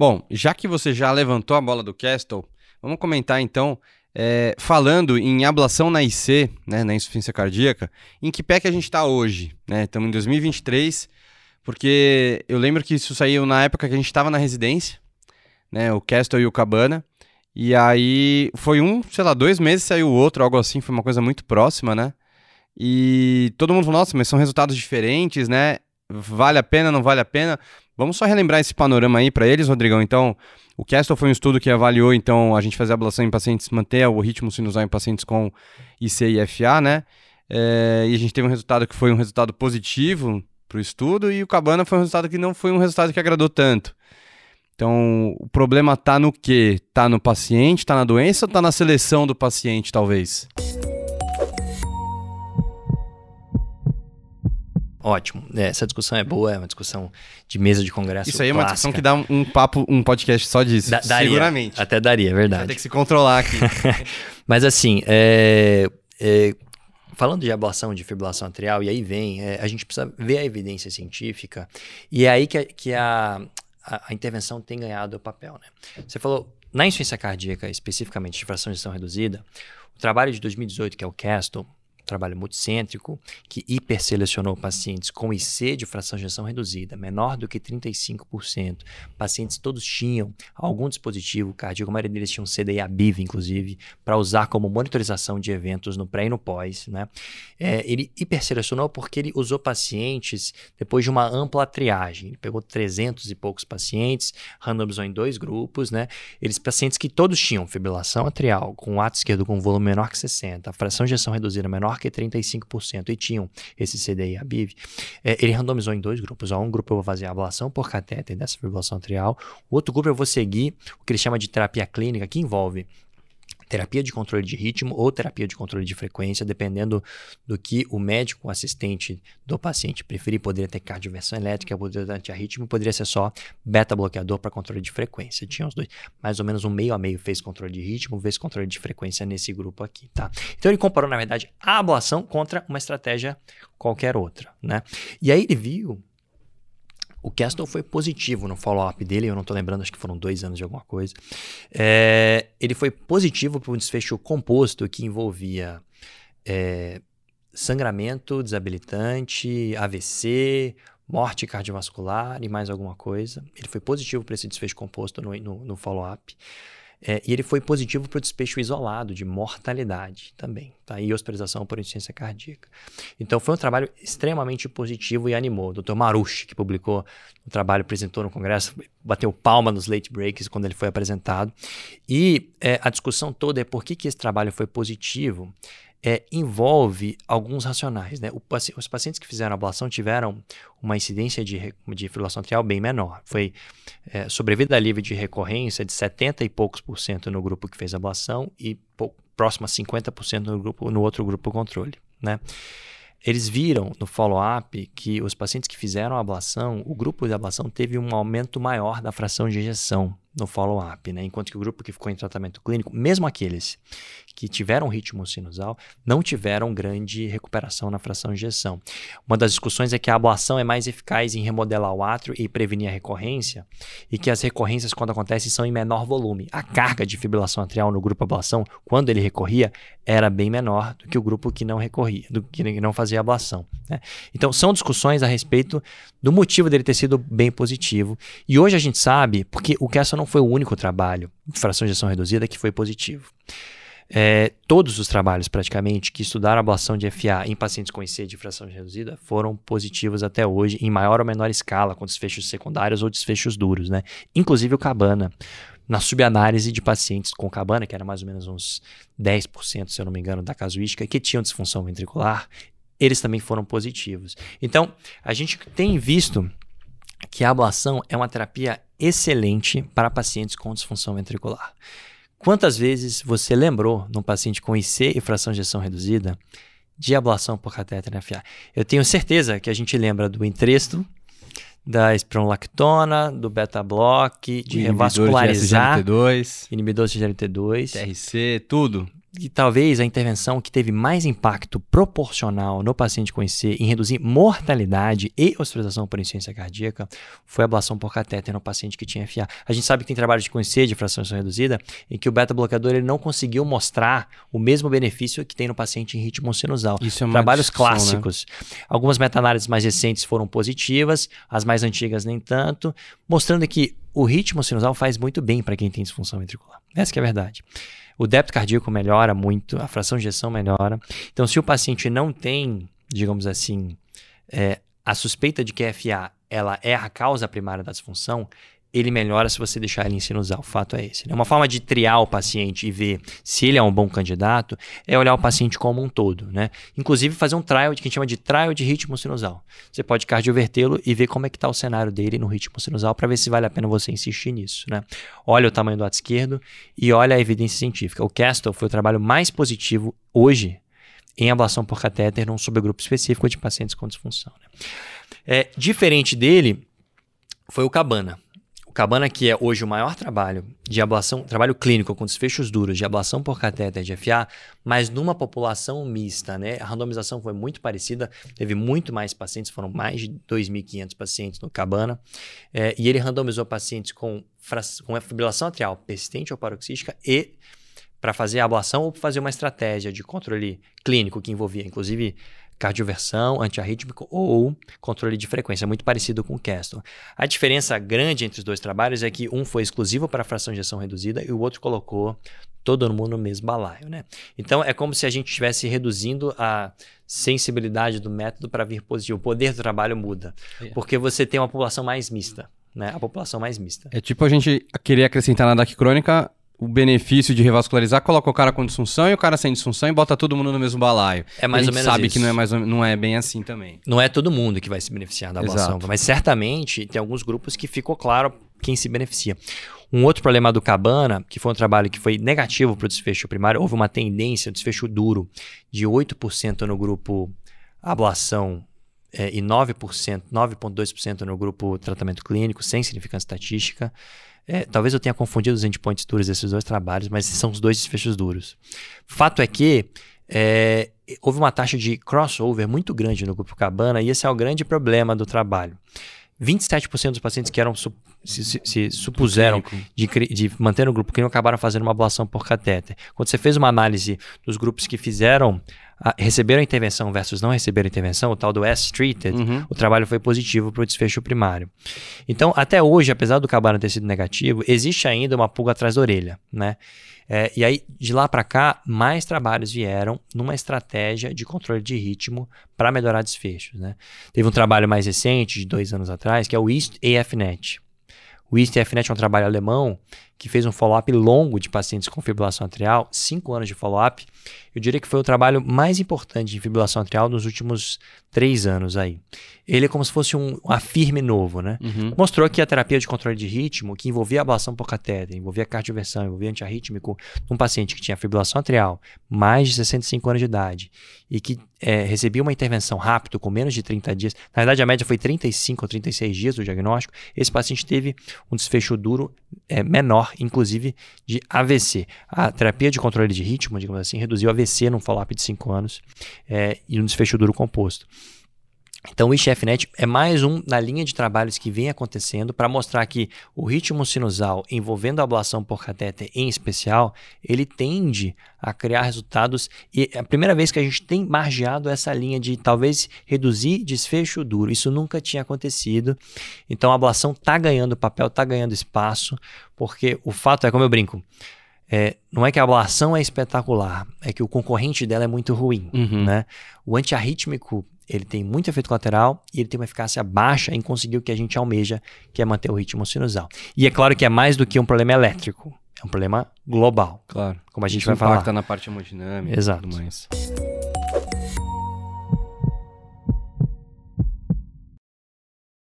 Bom, já que você já levantou a bola do Castle, vamos comentar então, é, falando em ablação na IC, né, na insuficiência cardíaca, em que pé que a gente está hoje? Né? Estamos em 2023, porque eu lembro que isso saiu na época que a gente estava na residência, né, o Castle e o Cabana, e aí foi um, sei lá, dois meses saiu o outro, algo assim, foi uma coisa muito próxima, né? E todo mundo falou, nossa, mas são resultados diferentes, né? Vale a pena, não vale a pena? Vamos só relembrar esse panorama aí para eles, Rodrigão. Então, o Castle foi um estudo que avaliou, então, a gente fazer ablação em pacientes, manter o ritmo sinusal em pacientes com IC e né? É, e a gente teve um resultado que foi um resultado positivo para o estudo, e o Cabana foi um resultado que não foi um resultado que agradou tanto. Então, o problema está no quê? Está no paciente, está na doença ou está na seleção do paciente, talvez? Ótimo. É, essa discussão é boa, é uma discussão de mesa de congresso. Isso aí é uma discussão que dá um, um papo, um podcast só disso. Da, daria, seguramente. Até daria, é verdade. Vai ter que se controlar aqui. Mas assim, é, é, falando de ablação de fibrilação atrial, e aí vem, é, a gente precisa ver a evidência científica, e é aí que, que a, a, a, intervenção tem ganhado o papel. Né? Você falou, na insuficiência cardíaca, especificamente de fração de gestão reduzida, o trabalho de 2018, que é o CASTLE, trabalho multicêntrico, que hiperselecionou pacientes com IC de fração de injeção reduzida, menor do que 35%. Pacientes todos tinham algum dispositivo cardíaco, a maioria deles tinha um CDI ABIV, inclusive, para usar como monitorização de eventos no pré e no pós. Né? É, ele hiperselecionou porque ele usou pacientes depois de uma ampla triagem. Ele pegou 300 e poucos pacientes, randomizou em dois grupos, né? Eles pacientes que todos tinham fibrilação atrial, com ato esquerdo com volume menor que 60, fração de injeção reduzida menor que 35% e tinham esse CDI ABIV, é, ele randomizou em dois grupos. um grupo eu vou fazer ablação por catéter dessa fibrilação atrial, o outro grupo eu vou seguir o que ele chama de terapia clínica, que envolve terapia de controle de ritmo ou terapia de controle de frequência, dependendo do que o médico assistente do paciente preferir. Poderia ter cardioversão elétrica, poderia ter antiarritmo, poderia ser só beta-bloqueador para controle de frequência. Tinha os dois. Mais ou menos um meio a meio fez controle de ritmo, fez controle de frequência nesse grupo aqui, tá? Então ele comparou, na verdade, a ablação contra uma estratégia qualquer outra, né? E aí ele viu o Castle foi positivo no follow-up dele, eu não estou lembrando, acho que foram dois anos de alguma coisa. É, ele foi positivo para um desfecho composto que envolvia é, sangramento desabilitante, AVC, morte cardiovascular e mais alguma coisa. Ele foi positivo para esse desfecho composto no, no, no follow-up. É, e ele foi positivo para o despecho isolado de mortalidade também, tá? E hospitalização por insuficiência cardíaca. Então foi um trabalho extremamente positivo e animou. O Dr. Marushi, que publicou o trabalho, apresentou no congresso, bateu palma nos late breaks quando ele foi apresentado. E é, a discussão toda é por que, que esse trabalho foi positivo é, envolve alguns racionais. Né? O, os pacientes que fizeram ablação tiveram uma incidência de, de fibrilação atrial bem menor. Foi é, sobrevida livre de recorrência de 70 e poucos por cento no grupo que fez ablação e próximo a 50% no, no outro grupo controle. Né? Eles viram no follow-up que os pacientes que fizeram a ablação, o grupo de ablação teve um aumento maior da fração de ejeção no follow-up, né? enquanto que o grupo que ficou em tratamento clínico, mesmo aqueles que tiveram ritmo sinusal, não tiveram grande recuperação na fração de ejeção. Uma das discussões é que a ablação é mais eficaz em remodelar o átrio e prevenir a recorrência, e que as recorrências, quando acontecem, são em menor volume. A carga de fibrilação atrial no grupo ablação, quando ele recorria, era bem menor do que o grupo que não recorria, do que não fazia ablação. Né? Então, são discussões a respeito do motivo dele ter sido bem positivo. E hoje a gente sabe, porque o Kessel não foi o único trabalho de fração de ejeção reduzida que foi positivo. É, todos os trabalhos, praticamente, que estudaram a ablação de FA em pacientes com IC de fração reduzida foram positivos até hoje, em maior ou menor escala, com desfechos secundários ou desfechos duros, né? Inclusive o Cabana. Na subanálise de pacientes com Cabana, que era mais ou menos uns 10%, se eu não me engano, da casuística, que tinham disfunção ventricular, eles também foram positivos. Então, a gente tem visto que a ablação é uma terapia excelente para pacientes com disfunção ventricular. Quantas vezes você lembrou num paciente com IC e fração de ejeção reduzida de ablação por catéter NFA? Eu tenho certeza que a gente lembra do entresto, da espironolactona, do beta-block, de revascularizar, de SGLT2, inibidor de SGLT2, TRC, tudo. E talvez a intervenção que teve mais impacto proporcional no paciente com IC em reduzir mortalidade e hospitalização por insuficiência cardíaca foi a ablação por catéter no paciente que tinha FA. A gente sabe que tem trabalhos de IC de fração reduzida em que o beta-bloqueador ele não conseguiu mostrar o mesmo benefício que tem no paciente em ritmo sinusal. Isso é uma Trabalhos discussão, né? clássicos. Algumas meta-análises mais recentes foram positivas, as mais antigas nem tanto, mostrando que o ritmo sinusal faz muito bem para quem tem disfunção ventricular. Essa que é a verdade. O débito cardíaco melhora muito, a fração de ejeção melhora. Então, se o paciente não tem, digamos assim, é, a suspeita de que FA ela é a causa primária da disfunção, ele melhora se você deixar ele em sinusal. O fato é esse. Né? Uma forma de triar o paciente e ver se ele é um bom candidato é olhar o paciente como um todo. Né? Inclusive fazer um trial de que a gente chama de trial de ritmo sinusal. Você pode cardiovertê-lo e ver como é que está o cenário dele no ritmo sinusal para ver se vale a pena você insistir nisso. Né? Olha o tamanho do lado esquerdo e olha a evidência científica. O Castle foi o trabalho mais positivo hoje em ablação por catéter num subgrupo específico de pacientes com disfunção. Né? É, diferente dele foi o Cabana. Cabana, que é hoje o maior trabalho de ablação, trabalho clínico com desfechos duros de ablação por catéter de FA, mas numa população mista, né? A randomização foi muito parecida, teve muito mais pacientes, foram mais de 2.500 pacientes no Cabana, é, e ele randomizou pacientes com, com fibrilação atrial persistente ou paroxística e para fazer a ablação ou fazer uma estratégia de controle clínico que envolvia, inclusive, cardioversão, antiarrítmico ou controle de frequência, muito parecido com o Castle. A diferença grande entre os dois trabalhos é que um foi exclusivo para a fração de ejeção reduzida e o outro colocou todo mundo no mesmo balaio, né? Então é como se a gente estivesse reduzindo a sensibilidade do método para vir positivo. O poder do trabalho muda, é. porque você tem uma população mais mista, né? A população mais mista. É tipo a gente querer acrescentar na DAC crônica o benefício de revascularizar, coloca o cara com disfunção e o cara sem disfunção e bota todo mundo no mesmo balaio. É mais ou menos sabe isso. que não é, mais, não é bem assim também. Não é todo mundo que vai se beneficiar da ablação, Exato. mas certamente tem alguns grupos que ficou claro quem se beneficia. Um outro problema do Cabana, que foi um trabalho que foi negativo para o desfecho primário, houve uma tendência, um desfecho duro, de 8% no grupo ablação é, e 9%, 9,2% no grupo tratamento clínico, sem significância estatística. É, talvez eu tenha confundido os endpoints duros desses dois trabalhos, mas são os dois desfechos duros. Fato é que é, houve uma taxa de crossover muito grande no grupo Cabana e esse é o grande problema do trabalho. 27% dos pacientes que eram se, se, se supuseram de, de, manter no grupo que não acabaram fazendo uma ablação por catéter. Quando você fez uma análise dos grupos que fizeram a, receberam a intervenção versus não receberam a intervenção, o tal do S-treated, Uhum. o trabalho foi positivo para o desfecho primário. Então, até hoje, apesar do Cabana ter sido negativo, existe ainda uma pulga atrás da orelha, né? É, e aí, de lá para cá, mais trabalhos vieram numa estratégia de controle de ritmo para melhorar desfechos. Né? Teve um trabalho mais recente, de dois anos atrás, que é o East AFNet. O East AFNet é um trabalho alemão que fez um follow-up longo de pacientes com fibrilação atrial, cinco anos de follow-up. Eu diria que foi o trabalho mais importante de fibrilação atrial nos últimos três anos aí. Ele é como se fosse um afirme novo, né? Uhum. Mostrou que a terapia de controle de ritmo, que envolvia ablação por catéter, envolvia cardioversão, envolvia antiarrítmico, num paciente que tinha fibrilação atrial, mais de 65 anos de idade, e que é, recebia uma intervenção rápida, com menos de 30 dias, na verdade a média foi 35 ou 36 dias do diagnóstico, esse paciente teve um desfecho duro é, menor, inclusive de AVC. A terapia de controle de ritmo, digamos assim, reduziu AVC num follow-up de 5 anos é, e um desfecho duro composto. Então, o ICFNet é mais um na linha de trabalhos que vem acontecendo para mostrar que o ritmo sinusal envolvendo a ablação por catéter em especial, ele tende a criar resultados e é a primeira vez que a gente tem margeado essa linha de talvez reduzir desfecho duro. Isso nunca tinha acontecido. Então, a ablação está ganhando papel, está ganhando espaço, porque o fato é, como eu brinco, é, não é que a ablação é espetacular, é que o concorrente dela é muito ruim. Uhum. Né? O antiarrítmico ele tem muito efeito colateral e ele tem uma eficácia baixa em conseguir o que a gente almeja, que é manter o ritmo sinusal. E é claro que é mais do que um problema elétrico, é um problema global, Claro. como a gente Isso vai impacta falar. na parte hemodinâmica Exato. e tudo mais.